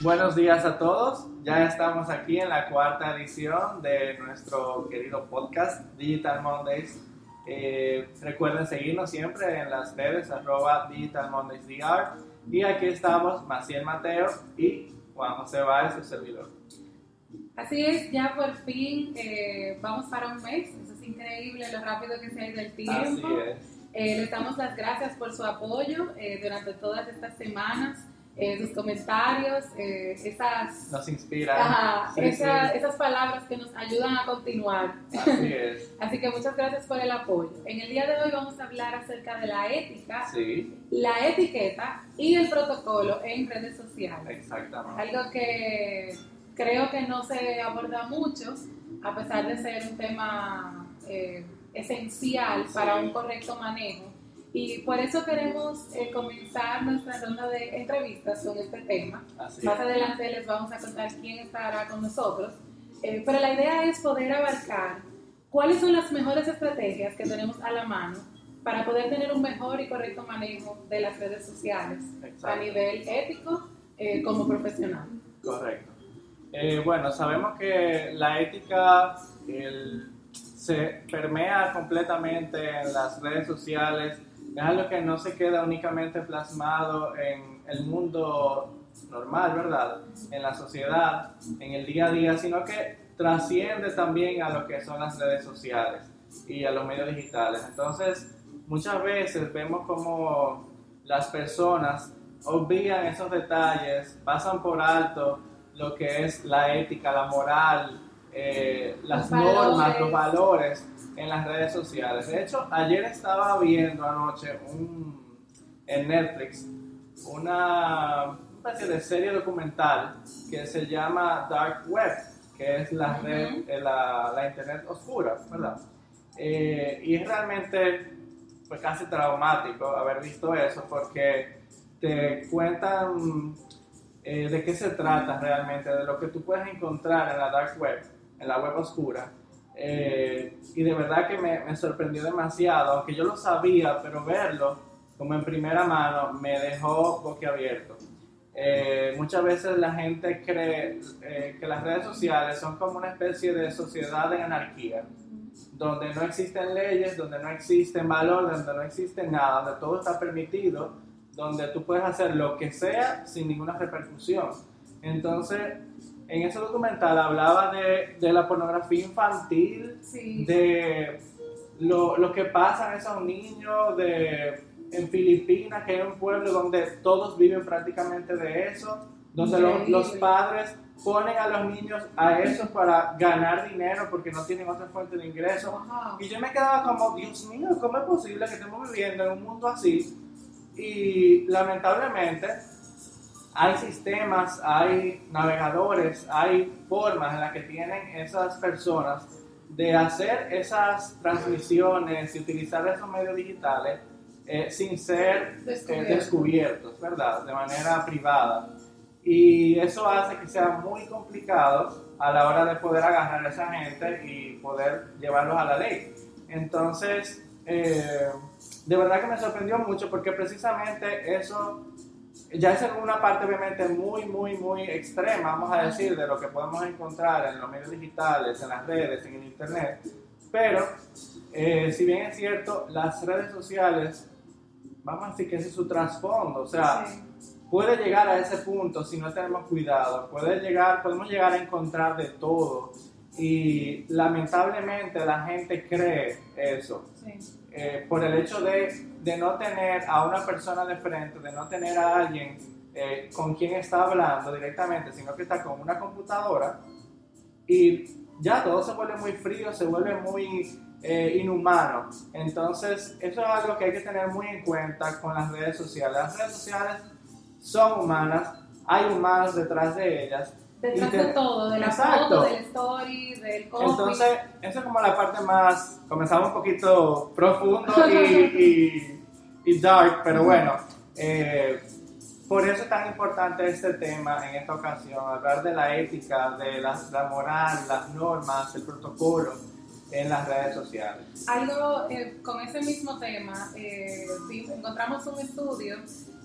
Buenos días a todos. Ya estamos aquí en la cuarta edición de nuestro querido podcast Digital Mondays. Eh, recuerden seguirnos siempre en las redes arroba Digital Mondays DR. Y aquí estamos Maciel Mateo y Juan José Báez, su servidor. Así es, ya por fin eh, vamos para un mes. Eso es increíble lo rápido que se ha ido el tiempo. Así es. Eh, les damos las gracias por su apoyo eh, durante todas estas semanas, eh, sus comentarios, eh, esas, Nos inspira. ajá, Sí, esa- sí. esas palabras que nos ayudan a continuar. Así es. Así que muchas gracias por el apoyo. En el día de hoy vamos a hablar acerca de la ética, Sí, la etiqueta y el protocolo en redes sociales. exactamente. Algo que creo que no se aborda mucho, a pesar de ser un tema eh, esencial para un correcto manejo. Y por eso queremos eh, comenzar nuestra ronda de entrevistas con este tema. Así Más es. adelante les vamos a contar quién estará con nosotros. Eh, pero la idea es poder abarcar cuáles son las mejores estrategias que tenemos a la mano para poder tener un mejor y correcto manejo de las redes sociales a Exacto. nivel ético eh, como profesional. Correcto. Eh, bueno, sabemos que la ética el- se permea completamente en las redes sociales, es algo que no se queda únicamente plasmado en el mundo normal, ¿verdad? En la sociedad, en el día a día, sino que trasciende también a lo que son las redes sociales y a los medios digitales. Entonces, muchas veces vemos como las personas obvian esos detalles, pasan por alto lo que es la ética, la moral, eh, las Los normas, valores. los valores en las redes sociales. De hecho, ayer estaba viendo anoche un, en Netflix una especie de serie documental que se llama Dark Web, que es la red, eh, la, la internet oscura, ¿verdad? Eh, y es realmente pues casi traumático haber visto eso porque te cuentan eh, de qué se trata realmente, de lo que tú puedes encontrar en la dark web, en la web oscura. Eh, y de verdad que me, me sorprendió demasiado, aunque yo lo sabía, pero verlo como en primera mano me dejó boquiabierto. Eh, muchas veces la gente cree eh, que las redes sociales son como una especie de sociedad de anarquía, donde no existen leyes, donde no existen valores, donde no existe nada, donde todo está permitido, donde tú puedes hacer lo que sea sin ninguna repercusión. Entonces, en ese documental hablaba de, de la pornografía infantil, Sí. de lo, lo que pasa en esos niños de, en Filipinas, que es un pueblo donde todos viven prácticamente de eso, donde los, los padres ponen a los niños a eso para ganar dinero porque no tienen otra fuente de ingreso. Y yo me quedaba como, Dios mío, ¿cómo es posible que estemos viviendo en un mundo así? Y lamentablemente hay sistemas, hay navegadores, hay formas en las que tienen esas personas de hacer esas transmisiones y utilizar esos medios digitales eh, sin ser eh, Descubierto. descubiertos, ¿verdad? De manera privada. Y eso hace que sea muy complicado a la hora de poder agarrar a esa gente y poder llevarlos a la ley. Entonces, eh, de verdad que me sorprendió mucho porque precisamente eso ya es una parte obviamente muy, muy, muy extrema, vamos a decir, de lo que podemos encontrar en los medios digitales, en las redes, en el internet. Pero, eh, si bien es cierto, las redes sociales, vamos a decir que ese es su trasfondo, o sea, Sí. puede llegar a ese punto si no tenemos cuidado, puede llegar, podemos llegar a encontrar de todo y lamentablemente la gente cree eso Sí. Eh, por el hecho de, de no tener a una persona de frente, de no tener a alguien eh, con quien está hablando directamente, sino que está con una computadora y ya todo se vuelve muy frío, se vuelve muy eh, inhumano. Entonces, eso es algo que hay que tener muy en cuenta con las redes sociales. Las redes sociales son humanas, hay humanos detrás de ellas. Detrás Y de te- todo, de la Exacto. foto, del story, del copy. Entonces, eso es como la parte más, comenzamos un poquito profundo y, y- y dark, pero bueno, eh, por eso es tan importante este tema en esta ocasión, hablar de la ética, de la, la moral, las normas, el protocolo en las redes sociales. Algo eh, con ese mismo tema, eh, sí, encontramos un estudio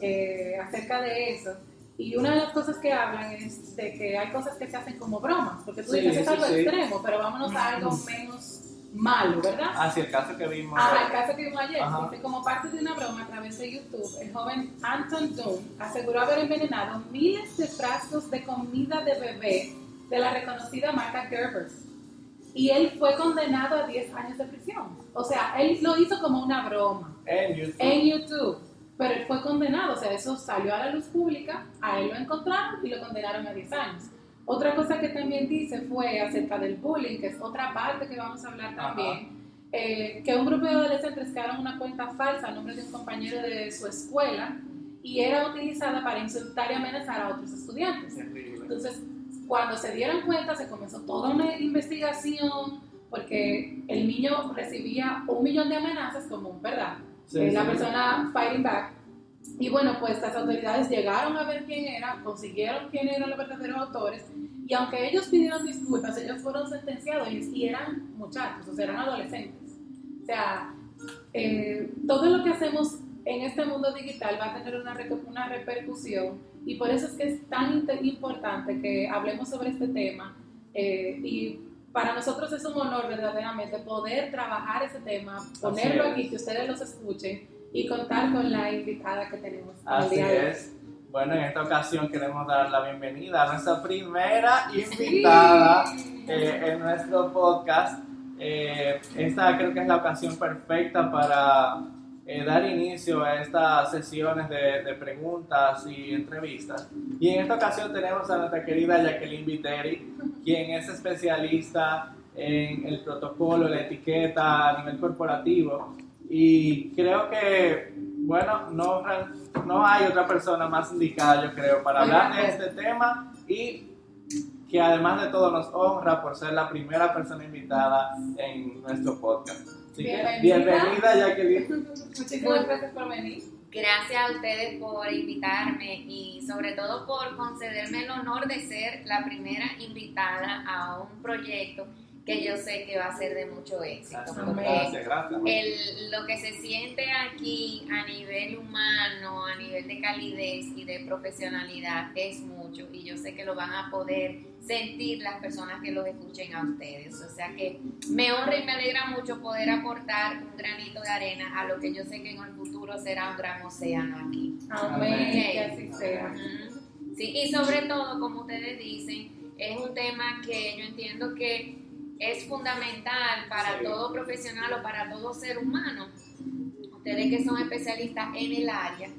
eh, acerca de eso Y una de las cosas que hablan es de que hay cosas que se hacen como bromas, porque tú Sí, dices es algo sí. extremo, pero vámonos a algo menos malo, ¿verdad? Ah, sí, el caso que vimos. Ajá, el caso que vimos ayer, dice, como parte de una broma a través de YouTube, el joven Anton Doom aseguró haber envenenado miles de frascos de comida de bebé de la reconocida marca Gerber's. Y él fue condenado a 10 años de prisión. O sea, él lo hizo como una broma En YouTube. en YouTube, pero él fue condenado. O sea, eso salió a la luz pública, a él lo encontraron y lo condenaron a 10 años. Otra cosa que también dice fue acerca del bullying, que es otra parte que vamos a hablar también, eh, que un grupo de adolescentes crearon una cuenta falsa a nombre de un compañero de su escuela y era utilizada para insultar y amenazar a otros estudiantes. Entonces, cuando se dieron cuenta, se comenzó toda una investigación porque el niño recibía un millón de amenazas como, ¿verdad? Sí, Eh, la sí. persona fighting back. Y bueno, pues las autoridades llegaron a ver quién era, consiguieron quién eran los verdaderos autores, y aunque ellos pidieron disculpas, ellos fueron sentenciados y, eran muchachos, o sea, eran adolescentes. O sea, eh, todo lo que hacemos en este mundo digital va a tener una, una repercusión, y por eso es que es tan importante que hablemos sobre este tema. eh, y para nosotros es un honor verdaderamente poder trabajar ese tema, ponerlo aquí, que ustedes los escuchen y contar con la invitada que tenemos Así día hoy. es. Bueno, en esta ocasión queremos dar la bienvenida a nuestra primera invitada Sí. eh, en nuestro podcast. Eh, esta creo que es la ocasión perfecta para eh, dar inicio a estas sesiones de, de preguntas y entrevistas. Y en esta ocasión tenemos a nuestra querida Jacqueline Viteri, quien es especialista en el protocolo, la etiqueta a nivel corporativo. Y creo que, bueno, no, no hay otra persona más indicada, yo creo, para hablar de este tema y que además de todo nos honra por ser la primera persona invitada en nuestro podcast. Bienvenida. bienvenida, Jacqueline. Muchísimas gracias por venir. Gracias a ustedes por invitarme y sobre todo por concederme el honor de ser la primera invitada a un proyecto que yo sé que va a ser de mucho éxito. Gracias, Porque gracias, gracias. el, lo que se siente aquí a nivel humano, a nivel de calidez y de profesionalidad es mucho y yo sé que lo van a poder sentir las personas que los escuchen a ustedes. O sea que me honra y me alegra mucho poder aportar un granito de arena a lo que yo sé que en el futuro será un gran océano aquí. Amén, Amén. que así sea. Sí, y sobre todo, como ustedes dicen, es un tema que yo entiendo que es fundamental para Sí. todo profesional o para todo ser humano. Ustedes que son especialistas en el área,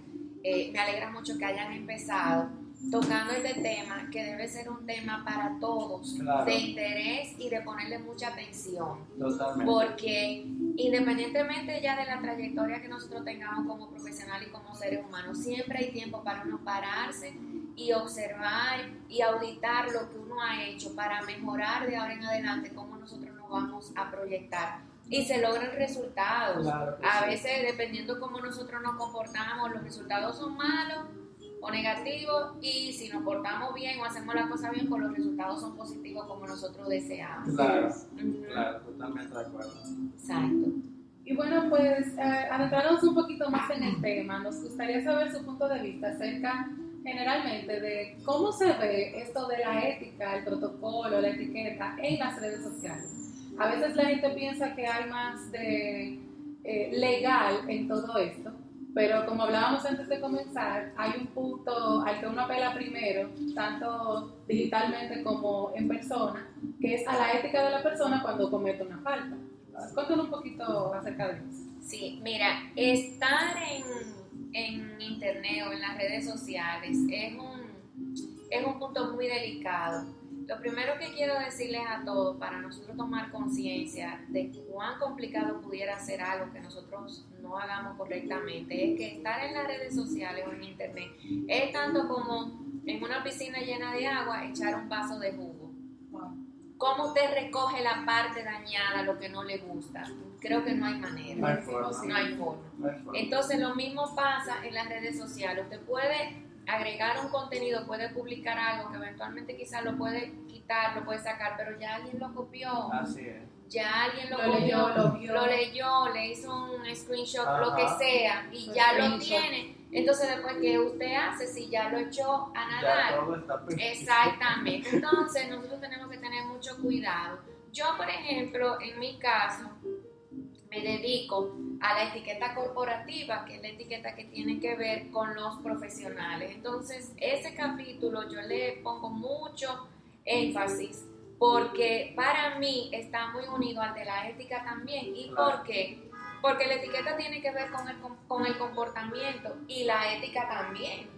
eh, me alegra mucho que hayan empezado tocando este tema, que debe ser un tema para todos, Claro. de interés y de ponerle mucha atención. Totalmente. Porque independientemente ya de la trayectoria que nosotros tengamos como profesional y como seres humanos, siempre hay tiempo para uno pararse y observar y auditar lo que uno ha hecho para mejorar de ahora en adelante cómo nosotros nos vamos a proyectar. Y se logran resultados. Claro A sí. veces, dependiendo cómo nosotros nos comportamos, los resultados son malos o negativos y si nos portamos bien o hacemos las cosas bien, pues los resultados son positivos como nosotros deseamos. Claro, totalmente de acuerdo. Exacto. Y bueno, pues eh, adentrarnos un poquito más en el tema, nos gustaría saber su punto de vista acerca generalmente de cómo se ve esto de la ética, el protocolo, la etiqueta en las redes sociales. A veces la gente piensa que hay más de eh, legal en todo esto, pero como hablábamos antes de comenzar, hay un punto al que uno apela primero, tanto digitalmente como en persona, que es a la ética de la persona cuando comete una falta. Cuéntanos un poquito acerca de eso. Sí, mira, estar en, en internet o en las redes sociales es un, es un punto muy delicado. Lo primero que quiero decirles a todos para nosotros tomar conciencia de cuán complicado pudiera ser algo que nosotros no hagamos correctamente es que estar en las redes sociales o en internet es tanto como en una piscina llena de agua echar un vaso de jugo. ¿Cómo usted recoge la parte dañada, lo que no le gusta? Creo que no hay manera. No hay forma. No hay forma. No hay forma. Entonces lo mismo pasa en las redes sociales. Usted puede agregar un contenido, puede publicar algo que eventualmente quizás lo puede quitar, lo puede sacar, pero ya alguien lo copió, Así es. ya alguien lo, Lo copió, leyó, lo vio. lo leyó, le hizo un screenshot, lo que sea, y ya lo tiene. Entonces, después, ¿qué usted hace si ya lo echó a nadar? Exactamente. Entonces, nosotros tenemos que tener mucho cuidado. Yo, por ejemplo, en mi caso, me dedico a la etiqueta corporativa, que es la etiqueta que tiene que ver con los profesionales. Entonces, ese capítulo yo le pongo mucho énfasis porque para mí está muy unido al de la ética también. ¿Y Claro. por qué? Porque la etiqueta tiene que ver con el, con el comportamiento y la ética también.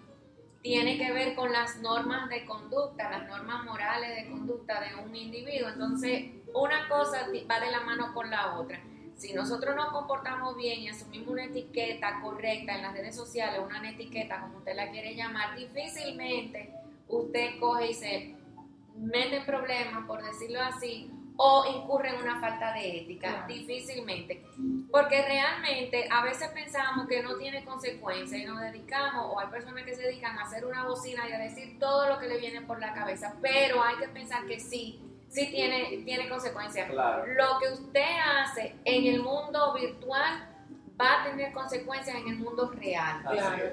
Tiene que ver con las normas de conducta, las normas morales de conducta de un individuo. Entonces, una cosa va de la mano con la otra. Si nosotros nos comportamos bien y asumimos una etiqueta correcta en las redes sociales, una etiqueta como usted la quiere llamar, difícilmente usted coge y se mete en problemas, por decirlo así, o incurre en una falta de ética, difícilmente. Porque realmente a veces pensamos que no tiene consecuencias y nos dedicamos, o hay personas que se dedican a hacer una bocina y a decir todo lo que le viene por la cabeza, pero hay que pensar que sí, sí tiene, tiene consecuencias. Claro. Lo que usted hace en el mundo virtual va a tener consecuencias en el mundo real. Claro.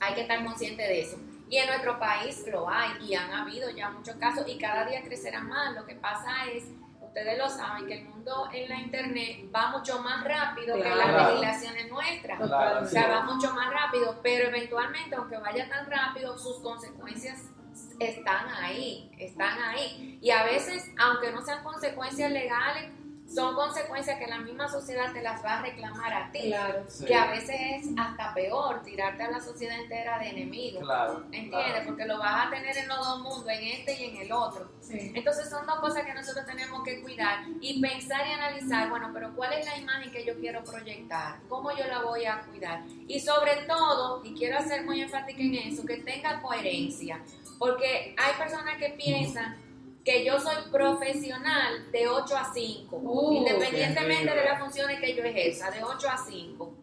Hay que estar consciente de eso. Y en nuestro país lo hay y han habido ya muchos casos y cada día crecerá más. Lo que pasa es, ustedes lo saben, que el mundo en la internet va mucho más rápido que las legislaciones nuestras. Claro, O sea, va mucho más rápido, pero eventualmente, aunque vaya tan rápido, sus consecuencias están ahí, están ahí. Y a veces, aunque no sean consecuencias legales, son consecuencias que la misma sociedad te las va a reclamar a ti. Claro. Sí. Que a veces es hasta peor tirarte a la sociedad entera de enemigos. Claro. ¿Entiendes? claro. Porque lo vas a tener en los dos mundos, en este y en el otro. Sí. Entonces son dos cosas que nosotros tenemos que cuidar y pensar y analizar, bueno, pero ¿cuál es la imagen que yo quiero proyectar? ¿Cómo yo la voy a cuidar? Y sobre todo, y quiero hacer muy enfática en eso, que tenga coherencia. Porque hay personas que piensan que yo soy profesional de 8 a 5, Uh, independientemente de las funciones que yo ejerza, de 8 a 5.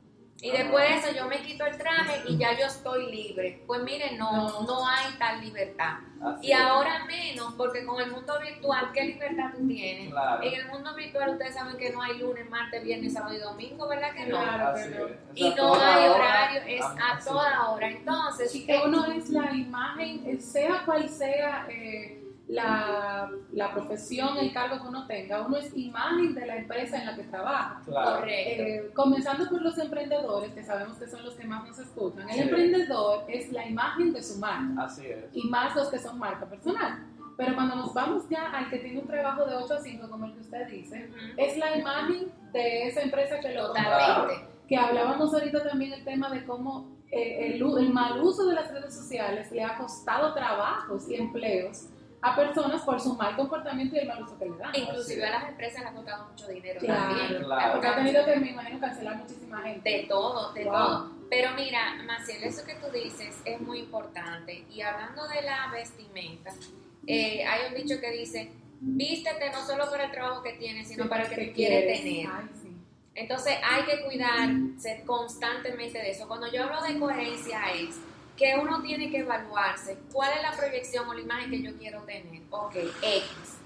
Y después de eso yo me quito el traje y ya yo estoy libre. Pues miren, no, No. hay tal libertad. Así Y es. ahora menos, porque con el mundo virtual, ¿qué libertad tú tienes? Claro. En el mundo virtual ustedes saben que no hay lunes, martes, viernes, sábado y domingo, ¿verdad que no? Claro. Pero- Y no hay hora. horario, es Ah, a toda hora. Entonces, Y que eh, uno es la imagen, eh, sea cual sea eh, la, la profesión, el cargo que uno tenga, uno es imagen de la empresa en la que trabaja. Claro. correcto. Eh, comenzando por los emprendedores, que sabemos que son los que más nos escuchan. El Sí. emprendedor es la imagen de su marca Así es. y más los que son marca personal. Pero cuando nos vamos ya al que tiene un trabajo de 8 a 5, como el que usted dice, Ujú. es la imagen de esa empresa que lo Totalmente. que hablábamos ahorita también el tema de cómo eh, el, el mal uso de las redes sociales le ha costado trabajos y empleos a personas por su mal comportamiento y el mal uso que le dan. Inclusive a las empresas les ha costado mucho dinero Claro, también. claro. Porque ha tenido que, me imagino, cancelar muchísima gente. De todo, de Wow. todo. Pero mira, Maciel, eso que tú dices es muy importante. Y hablando de la vestimenta, eh, hay un dicho que dice, vístete no solo para el trabajo que tienes, sino para el que, tú quieres tener. Ay, sí. Entonces hay que cuidarse constantemente de eso. Cuando yo hablo de coherencia es que uno tiene que evaluarse cuál es la proyección o la imagen que yo quiero tener. Ok, X.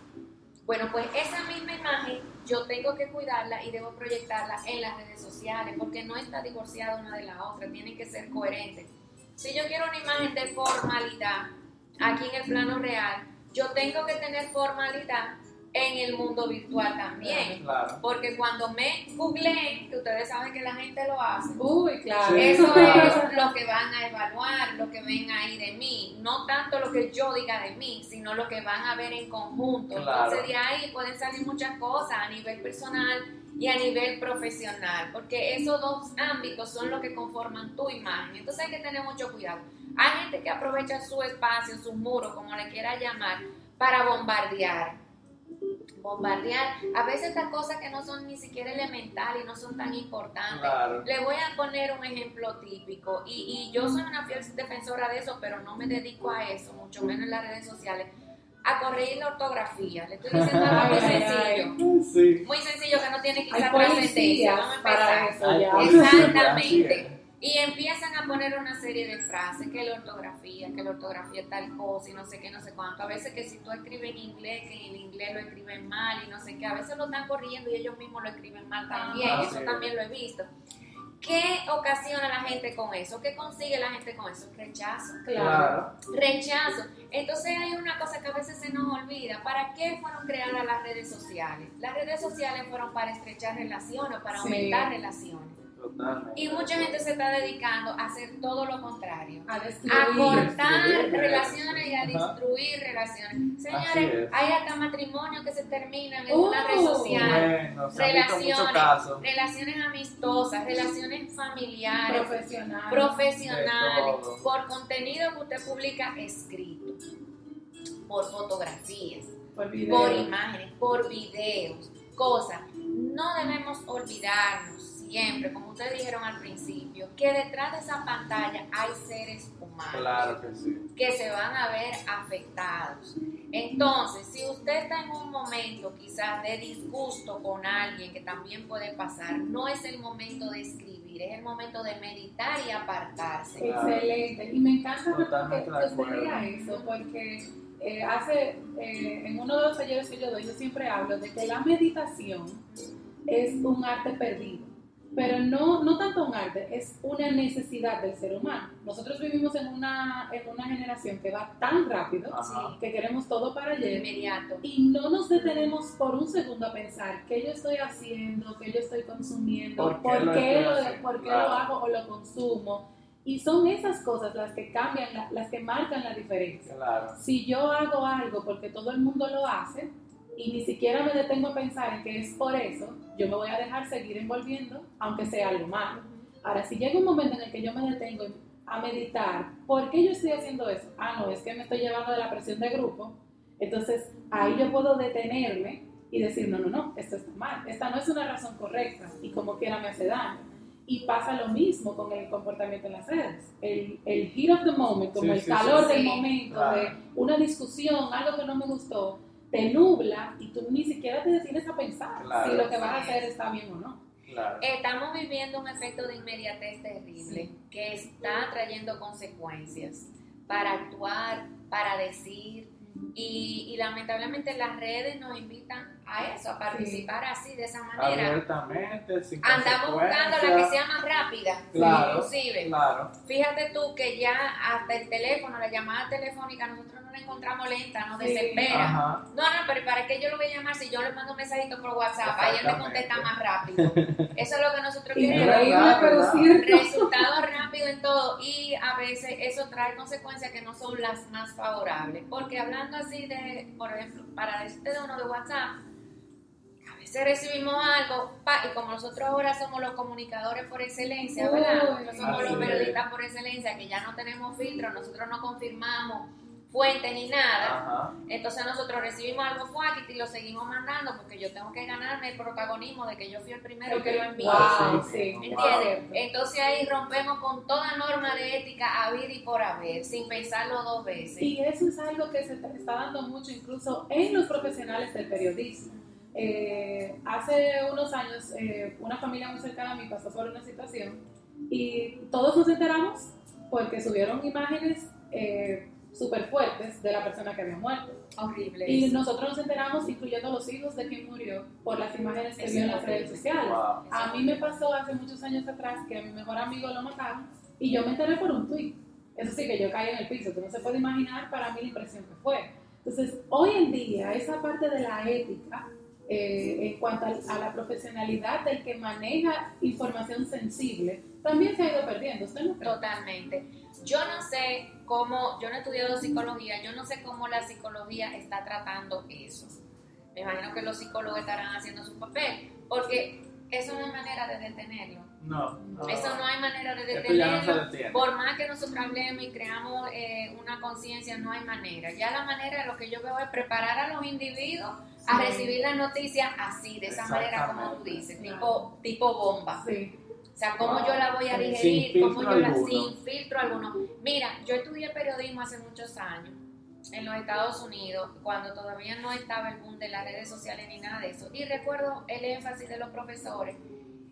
Bueno, pues esa misma imagen yo tengo que cuidarla y debo proyectarla en las redes sociales porque no está divorciada una de la otra, tienen que ser coherentes. Si yo quiero una imagen de formalidad aquí en el plano real, yo tengo que tener formalidad en el mundo virtual también. Claro. Porque cuando me googleen, que ustedes saben que la gente lo hace, Uy, claro. Sí. eso es lo que van a evaluar, lo que ven ahí de mí. No tanto lo que yo diga de mí, sino lo que van a ver en conjunto. Claro. Entonces de ahí pueden salir muchas cosas a nivel personal y a nivel profesional, porque esos dos ámbitos son los que conforman tu imagen. Entonces hay que tener mucho cuidado. Hay gente que aprovecha su espacio, sus muros, como le quiera llamar, para bombardear bombardear. A veces estas cosas que no son ni siquiera elementales y no son tan importantes. Claro. Le voy a poner un ejemplo típico y, y yo soy una fiel defensora de eso, pero no me dedico a eso, mucho menos en las redes sociales, a corregir la ortografía. Le estoy diciendo algo muy sencillo, Sí. muy sencillo que no tiene quizá trascendencia. Vamos a para empezar. eso ya. Dios, así Exactamente. Y empiezan a poner una serie de frases, que la ortografía, que la ortografía es tal cosa y no sé qué, no sé cuánto. A veces que si tú escribes en inglés, que en inglés lo escriben mal y no sé qué. A veces lo están corrigiendo y ellos mismos lo escriben mal también. Ah, Eso sí. también lo he visto. ¿Qué ocasiona la gente con eso? ¿Qué consigue la gente con eso? Rechazo. Claro. Rechazo. Entonces hay una cosa que a veces se nos olvida. ¿Para qué fueron creadas las redes sociales? Las redes sociales fueron para estrechar relaciones, para Sí. aumentar relaciones. Totalmente. Y mucha gente se está dedicando a hacer todo lo contrario. A cortar Destruir relaciones y a Ajá. destruir relaciones. Señores, es. hay hasta matrimonios que se terminan en Oh, una red social. Bueno, visto muchos Relaciones, relaciones amistosas, relaciones familiares, Profesional. profesionales, por contenido que usted publica escrito, por fotografías, Por video. por imágenes, por videos, cosas. No debemos olvidarnos siempre, como ustedes dijeron al principio, que detrás de esa pantalla hay seres humanos Claro que sí. que se van a ver afectados. Entonces, si usted está en un momento quizás de disgusto con alguien, que también puede pasar, no es el momento de escribir, es el momento de meditar y apartarse. Excelente. Y me encanta que, Totalmente que diga eso, porque eh, hace, eh, en uno de los talleres que yo doy, yo siempre hablo de que la meditación es un arte perdido. Pero no, no tanto un arte, es una necesidad del ser humano. Nosotros vivimos en una, en una generación que va tan rápido Ajá. que queremos todo para De ayer inmediato. y no nos detenemos por un segundo a pensar qué yo estoy haciendo, qué yo estoy consumiendo, ¿Por por qué lo qué, estoy lo, haciendo? por qué Claro. lo hago o lo consumo. Y son esas cosas las que cambian, la- las que marcan la diferencia. Claro. Si yo hago algo porque todo el mundo lo hace y ni siquiera me detengo a pensar en que es por eso, yo me voy a dejar seguir envolviendo, aunque sea algo malo. Ahora, si llega un momento en el que yo me detengo a meditar, ¿por qué yo estoy haciendo eso? Ah, no, es que me estoy llevando de la presión de grupo. Entonces, ahí yo puedo detenerme y decir, no, no, no, esto está mal. Esta no es una razón correcta y como quiera me hace daño. Y pasa lo mismo con el comportamiento en las redes. El, el heat of the moment, como Sí, el sí, calor sí, del sí. momento, Claro. de una discusión, algo que no me gustó, te nubla y tú ni siquiera te detienes a pensar Claro. si lo que vas a hacer está bien o no. Claro. Estamos viviendo un efecto de inmediatez terrible que está trayendo consecuencias para actuar, para decir. Y, y lamentablemente las redes nos invitan a eso, a participar así, de esa manera. Abiertamente, sin Andamos buscando la que sea más rápida, Claro, inclusive. Claro. Fíjate tú que ya hasta el teléfono, la llamada telefónica, nosotros no la encontramos lenta, nos Sí. desespera. Ajá. No, no, pero ¿para qué yo lo voy a llamar si yo le mando un mensajito por WhatsApp? Ahí él me contesta más rápido. Eso es lo que nosotros queremos. Resultados rápido en todo y a veces eso trae consecuencias que no son las más favorables. Porque hablando así de, por ejemplo, para decirte de uno de WhatsApp, a veces recibimos algo pa, y como nosotros ahora somos los comunicadores por excelencia, ¿verdad? Nosotros somos los periodistas por excelencia, que ya no tenemos filtro, nosotros no confirmamos fuente ni nada. Ajá. Entonces nosotros recibimos algo fuáquito y lo seguimos mandando porque yo tengo que ganarme el protagonismo de que yo fui el primero que lo envié. Wow, Sí, sí, sí. ¿Entiendes? Wow. Entonces ahí rompemos con toda norma de ética a vida y por haber, sin pensarlo dos veces. Y eso es algo que se está está dando mucho incluso en los profesionales del periodismo. Eh, hace unos años eh, una familia muy cercana a mí pasó por una situación y todos nos enteramos porque subieron imágenes eh, súper fuertes de la persona que había muerto. Horrible. Y eso. nosotros nos enteramos, incluyendo los hijos de quien murió, por las imágenes que vio en las redes sociales. Wow. A mí me pasó hace muchos años atrás que a mi mejor amigo lo mataron y yo me enteré por un tweet. Eso sí que yo caí en el piso, tú no se puede imaginar para mí la impresión que fue. Entonces, hoy en día, esa parte de la ética, eh, en cuanto a, a la profesionalidad del que maneja información sensible, también se ha ido perdiendo. ¿Usted no cree? Totalmente. Yo no sé cómo, yo no he estudiado psicología, yo no sé cómo la psicología está tratando eso. Me imagino que los psicólogos estarán haciendo su papel, porque eso no hay manera de detenerlo. No, no. Eso no hay manera de no detenerlo. detiene. Por más que nosotros hablemos y creamos eh, una conciencia, no hay manera. Ya la manera, lo que yo veo es preparar a los individuos a Sí. recibir la noticia así, de esa manera como tú dices, tipo, tipo bomba. Sí. O sea, cómo yo la voy a digerir, cómo yo la sin filtro alguno. Mira, yo estudié periodismo hace muchos años en los Estados Unidos, cuando todavía no estaba el boom de las redes sociales ni nada de eso. Y recuerdo el énfasis de los profesores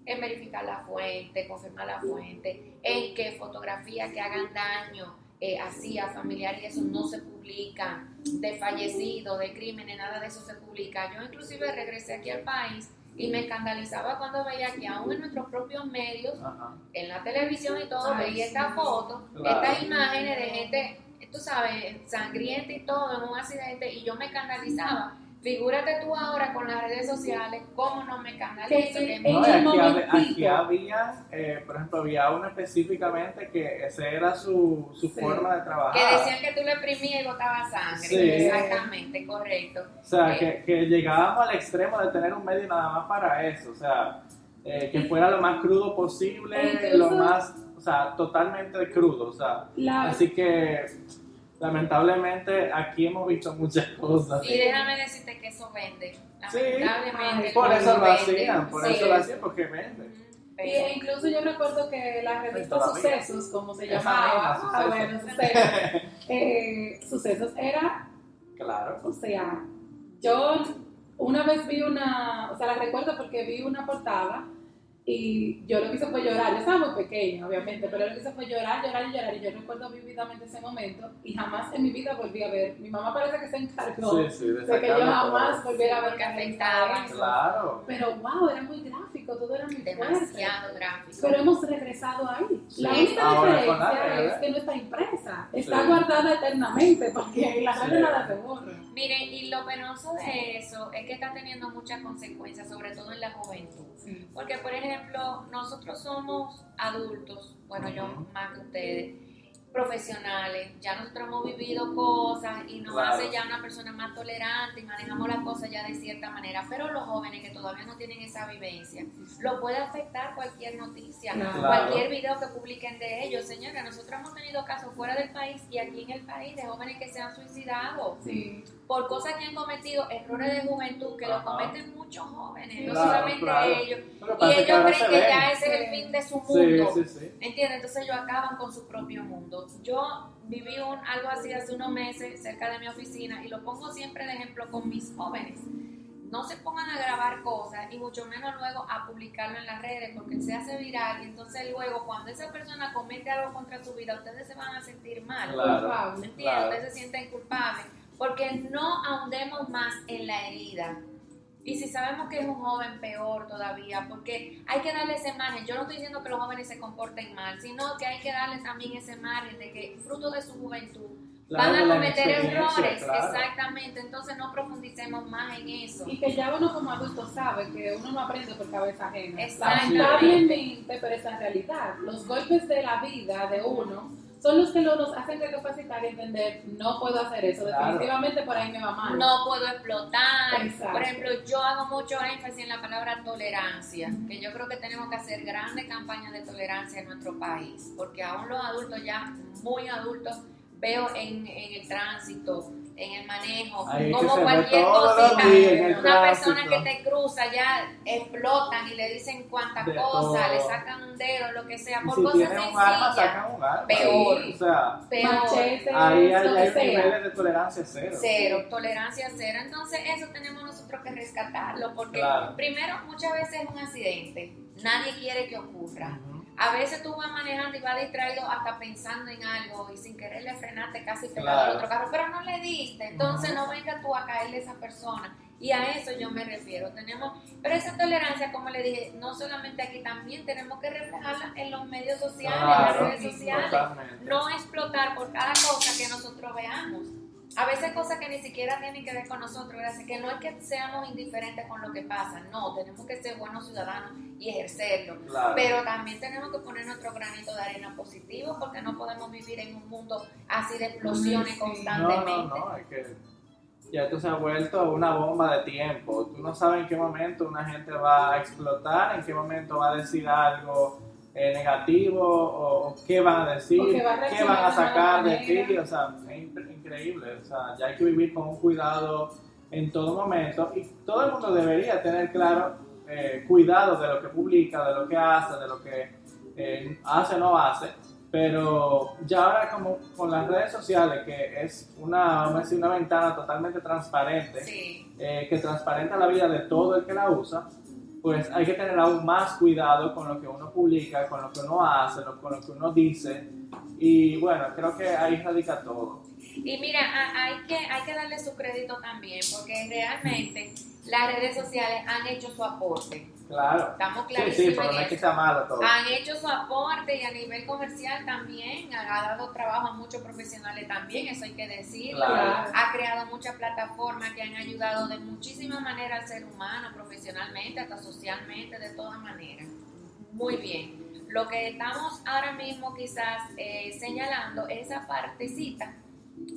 en verificar la fuente, confirmar la fuente, en que fotografías que hagan daño eh, así a familiares y eso no se publican, de fallecidos, de crímenes, nada de eso se publica. Yo inclusive regresé aquí al país Y me escandalizaba cuando veía que aún en nuestros propios medios, Ajá. en la televisión y todo, Ay, veía sí. estas fotos, Claro. estas imágenes de gente, tú sabes, sangrienta y todo, en un accidente, y yo me escandalizaba. Figúrate tú ahora con las redes sociales, cómo no me escandalizo. Que No, aquí, hab- momentito. aquí había, eh, por ejemplo, había uno específicamente que ese era su, su Sí. forma de trabajar. Que decían que tú le exprimías y botaba sangre. Sí. Exactamente, correcto. O sea, Eh. que, que llegábamos al extremo de tener un medio nada más para eso. O sea, eh, que fuera lo más crudo posible, lo más, o sea, totalmente crudo. O sea, La- así que lamentablemente aquí hemos visto muchas cosas. Y déjame decirte que eso vende. Sí. Lamentablemente. Ay, Por eso lo hacían, por Sí. eso lo hacían, porque vende. Y incluso yo recuerdo que la revista. Sucesos, como se llamaba, ah, Sucesos. bueno, Sucesos, eh, Sucesos era, Claro. o sea, yo una vez vi una, o sea, la recuerdo porque vi una portada y yo lo que hice fue llorar, yo estaba muy pequeña, obviamente, pero lo que hice fue llorar, llorar y llorar y yo recuerdo vividamente ese momento y jamás en mi vida volví a ver, mi mamá parece que se encargó Sí, sí, de de que yo jamás volviera a ver Porque que afectaba. eso. Claro. Pero wow, era muy gráfico, todo era muy fuerte. demasiado gráfico. Pero hemos regresado ahí. La Sí, única ahora con diferencia la red. es que no está impresa, está Sí. guardada eternamente, porque en la Sí. nada se borra. Miren, y lo penoso de eso es que está teniendo muchas consecuencias, sobre todo en la juventud. Porque, por ejemplo, nosotros somos adultos, bueno, yo más que ustedes, profesionales, ya nosotros hemos vivido cosas y nos Claro. hace ya una persona más tolerante y manejamos las cosas ya de cierta manera, pero los jóvenes que todavía no tienen esa vivencia, lo puede afectar cualquier noticia, Claro. cualquier video que publiquen de ellos. Señores, nosotros hemos tenido casos fuera del país y aquí en el país de jóvenes que se han suicidado Sí. Por cosas que han cometido, errores de juventud que lo Ajá. cometen muchos jóvenes, no solamente claro. ellos. Y ellos creen que ya ese es el fin de su mundo. sí, sí. ¿Entiendes? Entonces ellos acaban con su propio mundo. Yo viví un, algo así hace unos meses cerca de mi oficina y lo pongo siempre de ejemplo con mis jóvenes. No se pongan a grabar cosas y mucho menos luego a publicarlo en las redes porque se hace viral y entonces luego cuando esa persona comete algo contra su vida ustedes se van a sentir mal. Claro. Culpable. ¿Entiendes? Ustedes se sienten culpables porque no ahondemos más en la herida. Y si sabemos que es un joven, peor todavía, porque hay que darle ese margen. Yo no estoy diciendo que los jóvenes se comporten mal, sino que hay que darle también ese margen de que, fruto de su juventud, Claro, van a cometer errores. claro. Exactamente. Entonces no profundicemos más en eso. Y que ya uno como adulto sabe que uno no aprende por cabeza ajena. Exactamente. Lamentablemente, pero esa es la realidad. Los golpes de la vida de uno son los que lo- nos hacen recapacitar y entender, no puedo hacer eso, Claro. definitivamente por ahí me va mal. No puedo explotar. Exacto. Por ejemplo, yo hago mucho énfasis en la palabra tolerancia, que yo creo que tenemos que hacer grandes campañas de tolerancia en nuestro país, porque aún los adultos ya muy adultos veo en, en el tránsito, en el manejo, Ahí como cualquier cosita, días una persona que te cruza ya explotan y le dicen cuantas De cosas, le sacan un dedo, lo que sea, por si cosas tienen un arma, sencillas. sacan un arma. Peor. O sea, Peor. Machete, ahí hay, hay niveles de tolerancia cero. Cero, tolerancia cero. Entonces eso tenemos nosotros que rescatarlo porque Claro. primero muchas veces es un accidente, nadie quiere que ocurra. A veces tú vas manejando y vas distraído hasta pensando en algo y sin querer le frenaste casi pegado Claro. al otro carro, pero no le diste. Entonces Ujú. no venga tú a caerle a esa persona. Y a eso yo me refiero. Tenemos, pero esa tolerancia, como le dije, no solamente aquí, también tenemos que reflejarla en los medios sociales, en las redes sociales totalmente. no explotar por cada cosa que nosotros veamos. A veces cosas que ni siquiera tienen que ver con nosotros, ¿verdad? Así que no es que seamos indiferentes con lo que pasa, no, tenemos que ser buenos ciudadanos y ejercerlo. Claro. Pero también tenemos que poner nuestro granito de arena positivo porque no podemos vivir en un mundo así de explosiones Sí. No, constantemente. no, no, es que ya esto se ha vuelto una bomba de tiempo. Tú no sabes en qué momento una gente va a explotar, en qué momento va a decir algo eh, negativo o, o qué van a decir, O que va a qué van a sacar de ti. O sea, increíble. O sea, ya hay que vivir con un cuidado en todo momento y todo el mundo debería tener claro eh, cuidado de lo que publica, de lo que hace, de lo que eh, hace o no hace. Pero ya ahora como con las redes sociales, que es una, vamos a decir, una ventana totalmente transparente, Sí, eh, que transparenta la vida de todo el que la usa, pues hay que tener aún más cuidado con lo que uno publica, con lo que uno hace, con lo que uno dice. Y bueno, creo que ahí radica todo. Y mira, a- hay que, hay que darle su crédito también, porque realmente las redes sociales han hecho su aporte. Claro. Estamos Sí, clarísimos sí, pero no es que sea malo todo. Han hecho su aporte y a nivel comercial también ha dado trabajo a muchos profesionales también, eso hay que decirlo. Claro. Ha creado muchas plataformas que han ayudado de muchísimas maneras al ser humano, profesionalmente, hasta socialmente, de todas maneras. Muy bien. Lo que estamos ahora mismo quizás eh, señalando es esa partecita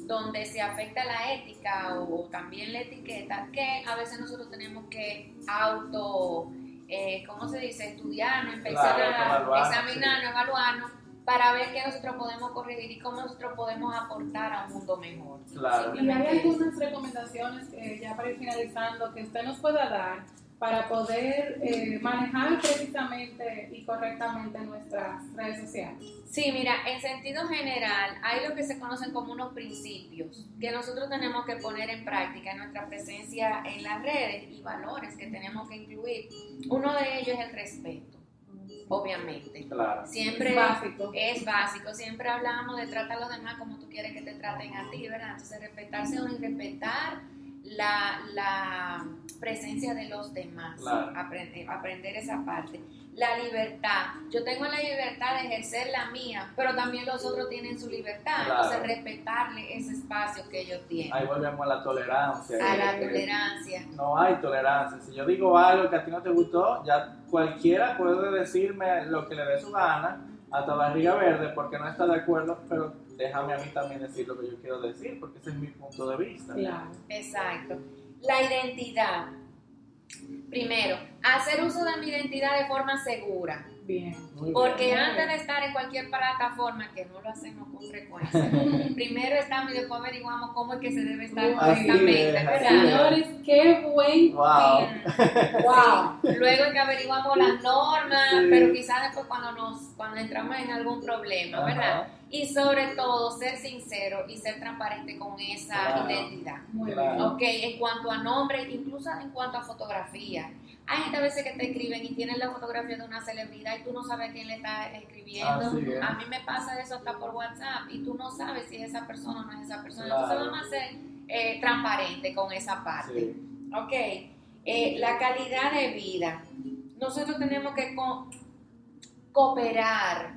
donde se afecta la ética o también la etiqueta, que a veces nosotros tenemos que auto, eh, ¿cómo se dice? Estudiarnos, empezar Claro, a examinarnos, evaluarnos, para ver qué nosotros podemos corregir y cómo nosotros podemos aportar a un mundo mejor. Claro. Y hay algunas recomendaciones que ya para ir finalizando que usted nos pueda dar para poder eh, manejar precisamente y correctamente nuestras redes sociales. Sí, mira, en sentido general, hay lo que se conocen como unos principios que nosotros tenemos que poner en práctica en nuestra presencia en las redes y valores que tenemos que incluir. Uno de ellos es el respeto, obviamente. Claro. Siempre Es básico. es básico, siempre hablamos de tratar a los demás como tú quieres que te traten a ti, ¿verdad? Entonces, respetarse y respetar la, la presencia de los demás, Claro. aprender, aprender esa parte. La libertad, yo tengo la libertad de ejercer la mía, pero también los otros tienen su libertad, Claro. entonces respetarle ese espacio que ellos tienen, Ahí volvemos a la tolerancia. a la que- que tolerancia. No hay tolerancia. Si yo digo algo que a ti no te gustó, ya cualquiera puede decirme lo que le dé su gana, hasta barriga verde, porque no está de acuerdo, pero déjame a mí también decir lo que yo quiero decir, porque ese es mi punto de vista. Claro. Exacto. La identidad. Primero, hacer uso de mi identidad de forma segura. Bien. Muy Porque bien. antes de estar en cualquier plataforma, que no lo hacemos con frecuencia, primero estamos y después averiguamos cómo es que se debe estar correctamente. Señores, qué buen Wow. Wow. Luego es que averiguamos las normas, Sí. pero quizás después cuando nos cuando entramos en algún problema, ¿verdad? Ajá. Y sobre todo ser sincero y ser transparente con esa Claro. identidad. Muy Claro. bien. Ok, en cuanto a nombre, incluso en cuanto a fotografía. Hay gente a veces que te escriben y tienen la fotografía de una celebridad y tú no sabes quién le está escribiendo. Es. A mí me pasa eso hasta por WhatsApp y tú no sabes si es esa persona o no es esa persona. Claro. Entonces vamos a ser eh, transparentes con esa parte. Sí. Ok, eh, la calidad de vida. Nosotros tenemos que co- cooperar,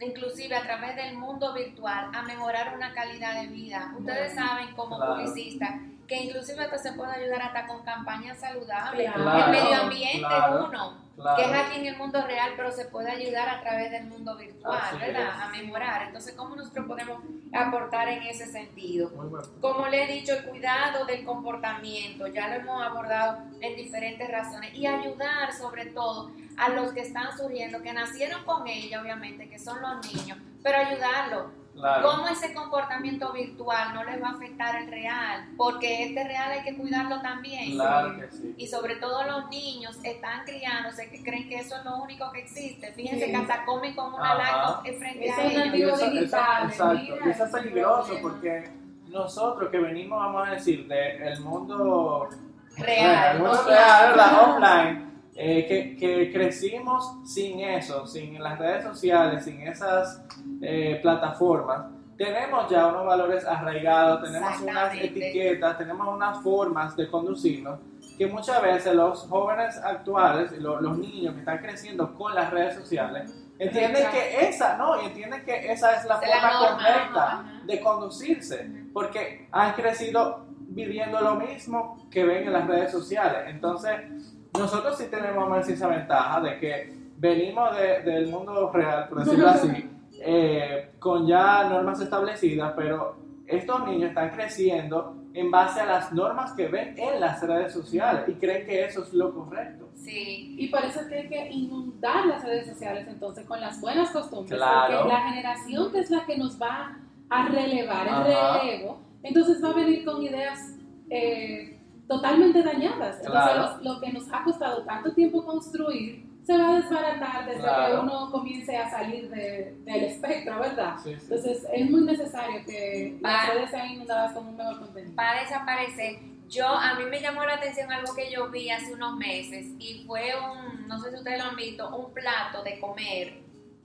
inclusive a través del mundo virtual, a mejorar una calidad de vida. Ustedes saben como Claro. publicistas que inclusive hasta se puede ayudar hasta con campañas saludables. Claro. el medio ambiente claro, uno, claro. que es aquí en el mundo real, pero se puede ayudar a través del mundo virtual, Así ¿verdad? es. A mejorar. Entonces, ¿cómo nosotros podemos aportar en ese sentido? Bueno. Como le he dicho, el cuidado del comportamiento, ya lo hemos abordado en diferentes razones, y ayudar sobre todo a los que están surgiendo, que nacieron con ella, obviamente, que son los niños, pero ayudarlos. Claro. Cómo ese comportamiento virtual no les va a afectar el real, porque este real hay que cuidarlo también. Claro que sí. Y sobre todo los niños están criándose que creen que eso es lo único que existe. Fíjense Sí. que hasta comen con una laptop frente Eso a ellos. Y eso- eso- digital, exacto. mira, Y eso es peligroso porque nosotros que venimos, vamos a decir, del mundo Real, el mundo real, ¿verdad? Offline, eh, que, que crecimos sin eso, sin las redes sociales, sin esas eh, plataformas. Tenemos ya unos valores arraigados, tenemos unas etiquetas, tenemos unas formas de conducirnos que muchas veces los jóvenes actuales, lo- los niños que están creciendo con las redes sociales, entienden que esa, no, y entienden que esa es la Es la forma norma, correcta ajá. de conducirse, porque han crecido viviendo lo mismo que ven en las redes sociales. Entonces, nosotros sí tenemos a esa ventaja de que venimos de- del mundo real, por decirlo así, eh, con ya normas establecidas, pero estos niños están creciendo en base a las normas que ven en las redes sociales y creen que eso es lo correcto. Sí, Y por eso es que hay que inundar las redes sociales entonces con las buenas costumbres, Claro. porque la generación que es la que nos va a relevar, el Ajá. relevo, entonces va a venir con ideas eh, totalmente dañadas. Entonces Claro. lo que nos ha costado tanto tiempo construir se va a desbaratar desde Claro. que uno comience a salir de- del espectro, ¿verdad? Sí, sí. Entonces es muy necesario que las Va. redes sean inundadas con un mejor contenido. va a desaparecer. Yo, a mí me llamó la atención algo que yo vi hace unos meses y fue un, no sé si ustedes lo han visto, un plato de comer.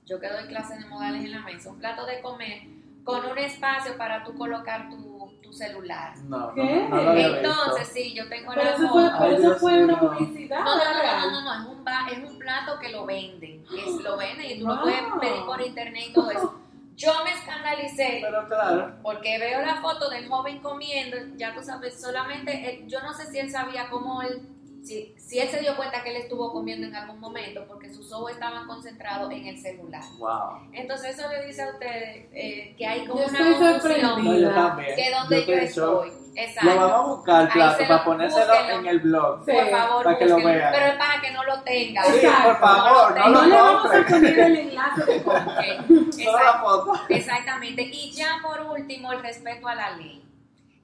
Yo que doy clases de modales en la mesa, un plato de comer con un espacio para tú colocar tu, tu celular. No, ¿Qué? no. Entonces, sí, yo tengo Pero la eso fue, Ay, eso Dios fue una publicidad. No, no, no, no, no, no, es un, ba- es un plato que lo venden, es, lo venden y tú lo puedes pedir por internet y todo eso. Yo me escandalicé Pero claro, porque veo la foto del joven comiendo, ya tú sabes, solamente, él- yo no sé si él sabía cómo él, si, si él se dio cuenta que él estuvo comiendo en algún momento porque sus ojos estaban concentrados en el celular. wow. Entonces eso le dice a ustedes eh, que hay como una sorprendida. No, yo también. que donde yo, estoy. Exacto. Lo vamos a buscar, plato, para ponérselo en el blog. Sí. Por favor, Para que lo vean. Pero es para que no lo tenga. Sí, Exacto. por favor, no No lo No le vamos a poner el enlace. Solo la foto. Exactamente. Y ya por último, el respeto a la ley.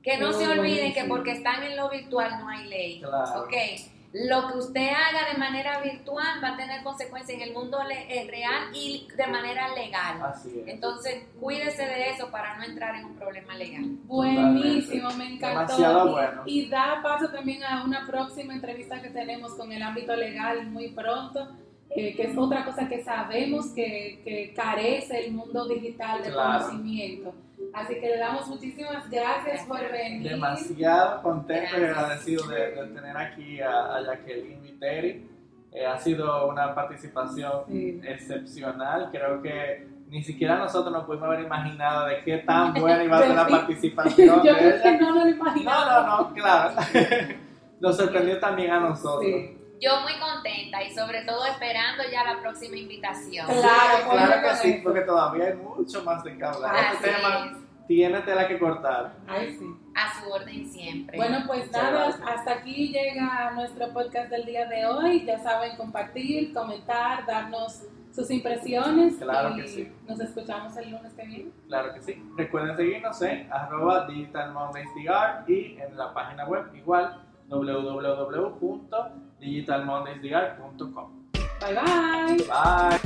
Que no se olviden que porque están en lo virtual no hay ley. Claro. Ok. Lo que usted haga de manera virtual va a tener consecuencias en el mundo le- eh, real y de manera legal. Así es. Entonces, cuídese de eso para no entrar en un problema legal. Buenísimo, me encantó. Demasiado Y- bueno. Y, da paso también a una próxima entrevista que tenemos con el ámbito legal muy pronto, eh, que es otra cosa que sabemos que, que carece el mundo digital de Claro. conocimiento. Así que le damos muchísimas gracias por venir. Demasiado contento y Gracias. agradecido de, de tener aquí a, a Jacqueline Viteri. Eh, ha sido una participación Sí. excepcional. Creo que ni siquiera nosotros nos pudimos haber imaginado de qué tan buena iba a ser la participación Yo de creo que ella. no lo No, imaginaba. no, no, claro. Nos sorprendió también a nosotros. Sí. Yo muy contenta y sobre todo esperando ya la próxima invitación. Claro, Claro que sí, porque todavía hay mucho más de qué hablar. Así Este tema es. Tiene tela que cortar. Ay, sí. A su orden siempre. Bueno, pues Muchas nada, gracias. hasta aquí llega nuestro podcast del día de hoy. Ya saben, compartir, comentar, darnos sus impresiones. Claro y que sí. Nos escuchamos el lunes que viene. Claro que sí. Recuerden seguirnos en arroba Digital y en la página web igual www.digitalmondaysdr.com. Bye bye. Bye.